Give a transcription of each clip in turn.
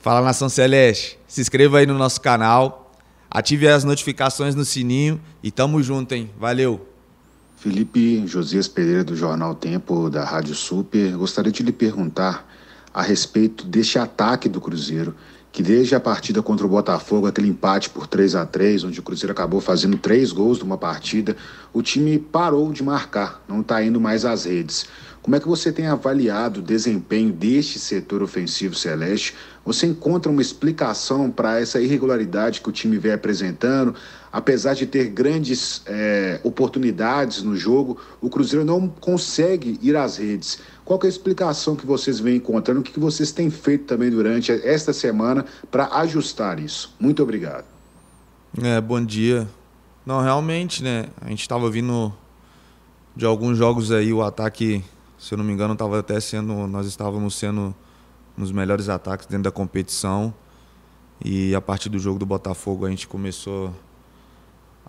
Fala Nação Celeste, se inscreva aí no nosso canal, ative as notificações no sininho e tamo junto, hein? Valeu! Felipe Josias Pereira, do Jornal Tempo, da Rádio Super, gostaria de lhe perguntar a respeito deste ataque do Cruzeiro, que desde a partida contra o Botafogo, aquele empate por 3 a 3 onde o Cruzeiro acabou fazendo três gols numa partida, o time parou de marcar, não está indo mais às redes. Como é que você tem avaliado o desempenho deste setor ofensivo celeste? Você encontra uma explicação para essa irregularidade que o time vem apresentando? Apesar de ter grandes é, oportunidades no jogo, o Cruzeiro não consegue ir às redes. Qual é a explicação que vocês vêm encontrando? O que vocês têm feito também durante esta semana para ajustar isso? Muito obrigado. É, bom dia. Não, realmente, né? A gente estava vindo de alguns jogos aí, o ataque se eu não me engano, estava até sendo, nós estávamos sendo nos melhores ataques dentro da competição. E a partir do jogo do Botafogo a gente começou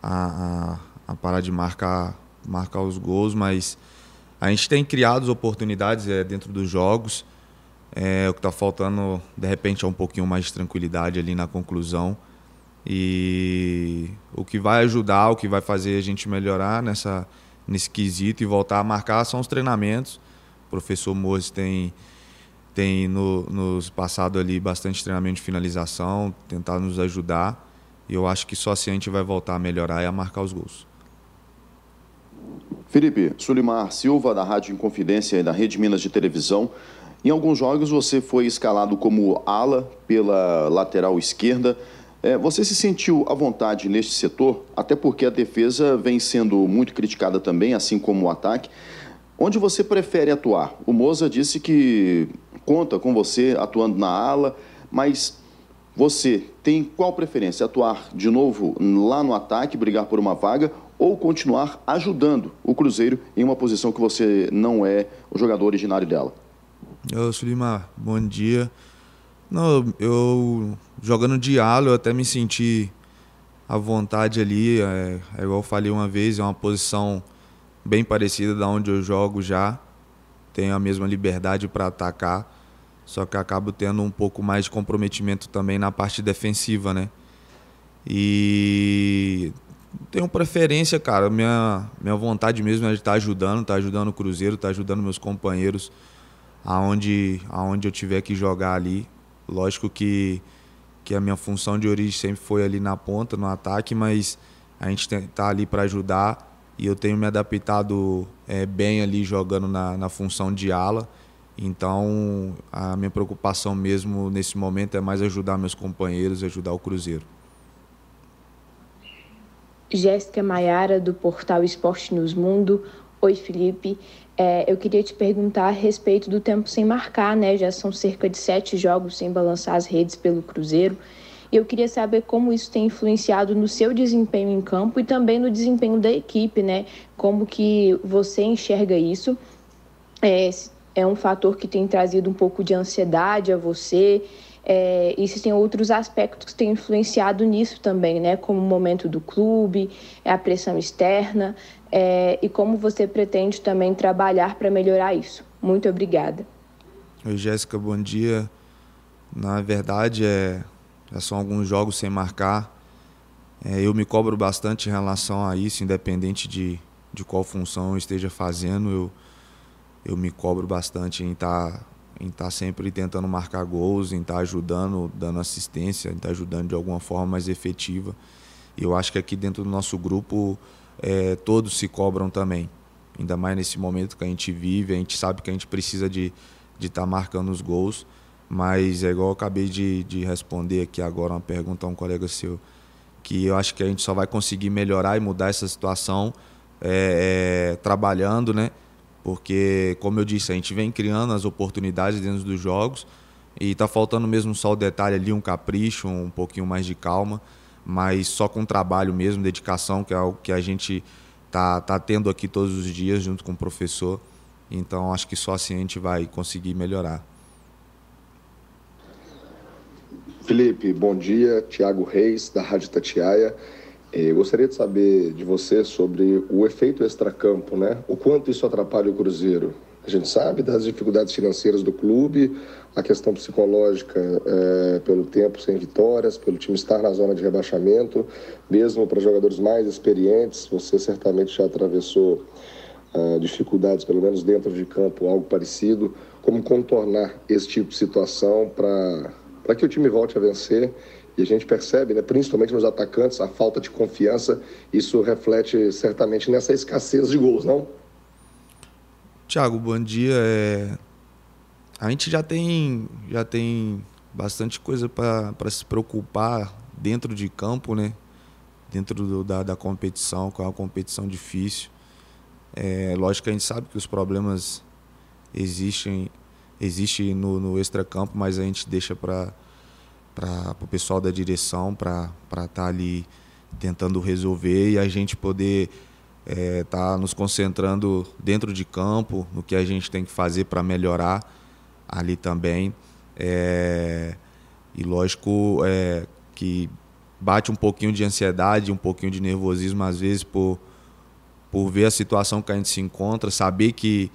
a, a, a parar de marcar, marcar os gols, mas a gente tem criado oportunidades é, dentro dos jogos. É, o que está faltando, de repente, é um pouquinho mais de tranquilidade ali na conclusão. E o que vai ajudar, o que vai fazer a gente melhorar nessa, nesse quesito e voltar a marcar são os treinamentos. O professor Moses tem, tem no, nos passado ali bastante treinamento de finalização, tentar nos ajudar. E eu acho que só assim a gente vai voltar a melhorar e a marcar os gols. Felipe, Sulimar Silva, da Rádio Inconfidência e da Rede Minas de Televisão. Em alguns jogos você foi escalado como ala pela lateral esquerda. É, você se sentiu à vontade neste setor, até porque a defesa vem sendo muito criticada também, assim como o ataque. Onde você prefere atuar? O Moza disse que conta com você atuando na ala, mas você tem qual preferência? Atuar de novo lá no ataque, brigar por uma vaga ou continuar ajudando o Cruzeiro em uma posição que você não é o jogador originário dela? Eu, Sulima, bom dia. Não, eu jogando de eu até me senti à vontade ali. É, é igual eu falei uma vez, é uma posição bem parecida da onde eu jogo já. Tenho a mesma liberdade para atacar, só que acabo tendo um pouco mais de comprometimento também na parte defensiva, né? E tenho preferência, cara. Minha, minha vontade mesmo é de estar tá ajudando, estar tá ajudando o Cruzeiro, estar tá ajudando meus companheiros aonde, aonde eu tiver que jogar ali. Lógico que, que a minha função de origem sempre foi ali na ponta, no ataque, mas a gente está ali para ajudar e eu tenho me adaptado é, bem ali jogando na, na função de ala. Então a minha preocupação mesmo nesse momento é mais ajudar meus companheiros, ajudar o Cruzeiro. Jéssica Maiara, do portal Esporte News Mundo. Oi, Felipe. É, eu queria te perguntar a respeito do tempo sem marcar, né? Já são cerca de sete jogos sem balançar as redes pelo Cruzeiro. E eu queria saber como isso tem influenciado no seu desempenho em campo e também no desempenho da equipe, né? Como que você enxerga isso? É, é um fator que tem trazido um pouco de ansiedade a você? É, e se tem outros aspectos que têm influenciado nisso também, né? Como o momento do clube, a pressão externa é, e como você pretende também trabalhar para melhorar isso. Muito obrigada. Oi, Jéssica, bom dia. Na verdade, é, já são alguns jogos sem marcar. É, eu me cobro bastante em relação a isso, independente de, de qual função eu esteja fazendo. Eu, eu me cobro bastante em estar tá, em tá sempre tentando marcar gols, em estar tá ajudando, dando assistência, em estar tá ajudando de alguma forma mais efetiva. E eu acho que aqui dentro do nosso grupo é, todos se cobram também. Ainda mais nesse momento que a gente vive, a gente sabe que a gente precisa de estar de tá marcando os gols, mas é igual eu acabei de, de responder aqui agora uma pergunta a um colega seu, que eu acho que a gente só vai conseguir melhorar e mudar essa situação é, é, trabalhando, né? Porque, como eu disse, a gente vem criando as oportunidades dentro dos jogos e está faltando mesmo só o detalhe ali, um capricho, um pouquinho mais de calma mas só com trabalho mesmo, dedicação, que é algo que a gente tá, tá tendo aqui todos os dias junto com o professor. Então acho que só assim a gente vai conseguir melhorar. Felipe, bom dia. Tiago Reis, da Rádio Tatiaia. Eu gostaria de saber de você sobre o efeito extracampo, né? O quanto isso atrapalha o Cruzeiro. A gente sabe das dificuldades financeiras do clube, a questão psicológica é, pelo tempo sem vitórias, pelo time estar na zona de rebaixamento, mesmo para jogadores mais experientes, você certamente já atravessou uh, dificuldades, pelo menos dentro de campo, algo parecido. Como contornar esse tipo de situação para que o time volte a vencer? E a gente percebe, né, principalmente nos atacantes, a falta de confiança. Isso reflete certamente nessa escassez de gols, não? Tiago, bom dia. É... A gente já tem, já tem bastante coisa para se preocupar dentro de campo, né? Dentro do, da, da competição, com é uma competição difícil. É, lógico que a gente sabe que os problemas existem, existem no, no extracampo, mas a gente deixa para o pessoal da direção para estar tá ali tentando resolver e a gente poder é, tá nos concentrando dentro de campo, no que a gente tem que fazer para melhorar ali também. É, e lógico é, que bate um pouquinho de ansiedade, um pouquinho de nervosismo às vezes por por ver a situação que a gente se encontra, saber que,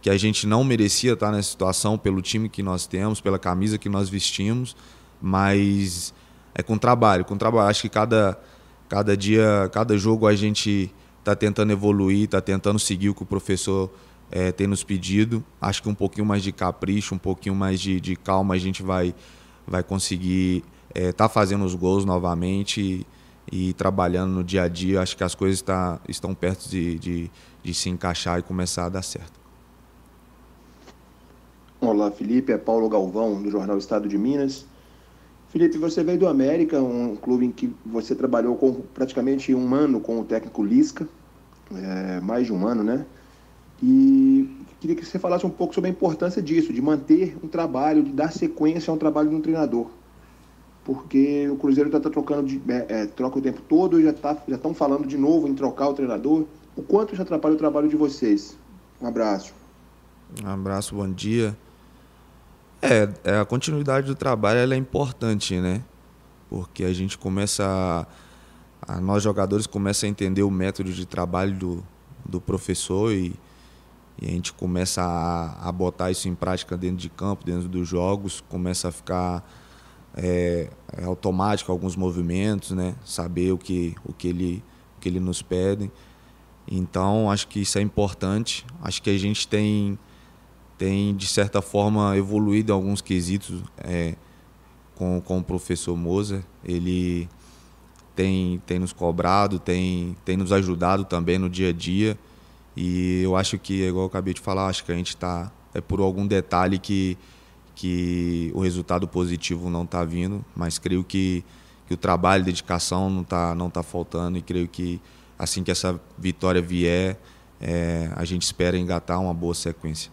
que a gente não merecia estar nessa situação pelo time que nós temos, pela camisa que nós vestimos, mas é com trabalho, com trabalho. Acho que cada, cada dia, cada jogo a gente está tentando evoluir, está tentando seguir o que o professor é, tem nos pedido. Acho que um pouquinho mais de capricho, um pouquinho mais de, de calma a gente vai, vai conseguir estar é, tá fazendo os gols novamente. E, e trabalhando no dia a dia, acho que as coisas tá, estão perto de, de, de se encaixar e começar a dar certo. Olá, Felipe. É Paulo Galvão, do Jornal Estado de Minas. Felipe, você veio do América, um clube em que você trabalhou com praticamente um ano com o técnico Lisca, é, mais de um ano, né? E queria que você falasse um pouco sobre a importância disso, de manter um trabalho, de dar sequência a um trabalho de um treinador porque o Cruzeiro está tá trocando de, é, é, troca o tempo todo, já tá, já estão falando de novo em trocar o treinador. O quanto isso atrapalha o trabalho de vocês? Um abraço. Um abraço, bom dia. É, é a continuidade do trabalho é importante, né? Porque a gente começa a, a nós jogadores começa a entender o método de trabalho do, do professor e, e a gente começa a, a botar isso em prática dentro de campo, dentro dos jogos, começa a ficar é, é automático alguns movimentos, né? Saber o que, o que, ele, o que ele nos pede. Então, acho que isso é importante. Acho que a gente tem, tem de certa forma, evoluído em alguns quesitos é, com, com o professor Moser. Ele tem, tem nos cobrado, tem, tem nos ajudado também no dia a dia. E eu acho que, igual eu acabei de falar, acho que a gente está. É por algum detalhe que que o resultado positivo não está vindo, mas creio que, que o trabalho, dedicação não está não tá faltando e creio que assim que essa vitória vier, é, a gente espera engatar uma boa sequência.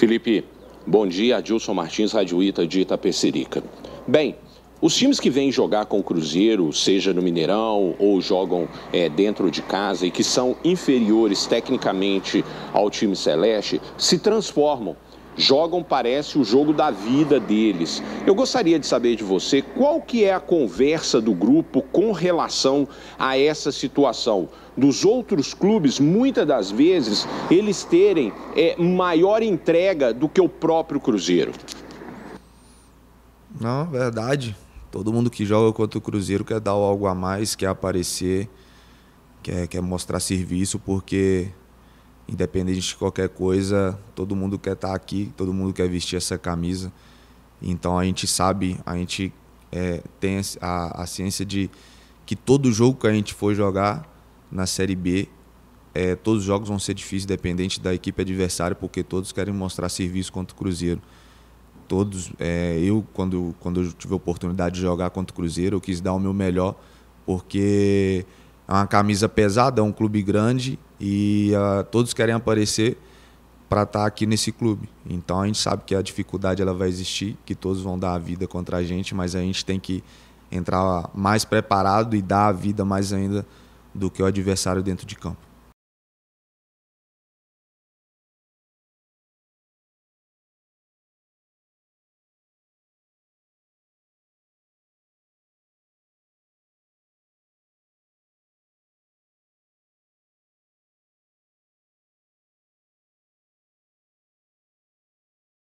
Felipe, bom dia. Adilson Martins, Rádio Ita de Itapecerica. Bem, os times que vêm jogar com o Cruzeiro, seja no Mineirão ou jogam é, dentro de casa e que são inferiores tecnicamente ao time celeste, se transformam jogam, parece, o jogo da vida deles. Eu gostaria de saber de você qual que é a conversa do grupo com relação a essa situação. Dos outros clubes, muitas das vezes, eles terem é, maior entrega do que o próprio Cruzeiro. Não, verdade. Todo mundo que joga contra o Cruzeiro quer dar algo a mais, quer aparecer, quer, quer mostrar serviço, porque independente de qualquer coisa, todo mundo quer estar aqui, todo mundo quer vestir essa camisa. Então a gente sabe, a gente é, tem a, a ciência de que todo jogo que a gente for jogar na Série B, é, todos os jogos vão ser difíceis, dependente da equipe adversária, porque todos querem mostrar serviço contra o Cruzeiro. Todos, é, eu quando quando eu tive a oportunidade de jogar contra o Cruzeiro, eu quis dar o meu melhor, porque é uma camisa pesada, é um clube grande e uh, todos querem aparecer para estar tá aqui nesse clube. Então a gente sabe que a dificuldade ela vai existir, que todos vão dar a vida contra a gente, mas a gente tem que entrar mais preparado e dar a vida mais ainda do que o adversário dentro de campo.